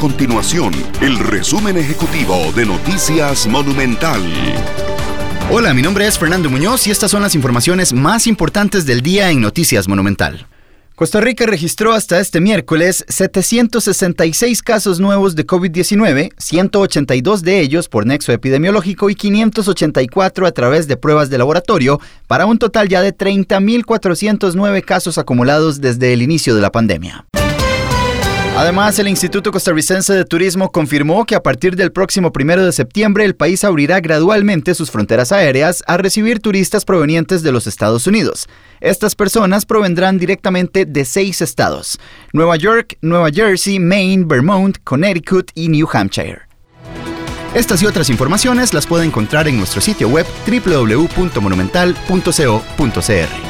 continuación el resumen ejecutivo de Noticias Monumental. Hola, mi nombre es Fernando Muñoz y estas son las informaciones más importantes del día en Noticias Monumental. Costa Rica registró hasta este miércoles 766 casos nuevos de COVID-19, 182 de ellos por nexo epidemiológico y 584 a través de pruebas de laboratorio, para un total ya de 30.409 casos acumulados desde el inicio de la pandemia. Además, el Instituto Costarricense de Turismo confirmó que a partir del próximo primero de septiembre el país abrirá gradualmente sus fronteras aéreas a recibir turistas provenientes de los Estados Unidos. Estas personas provendrán directamente de seis estados: Nueva York, Nueva Jersey, Maine, Vermont, Connecticut y New Hampshire. Estas y otras informaciones las puede encontrar en nuestro sitio web www.monumental.co.cr.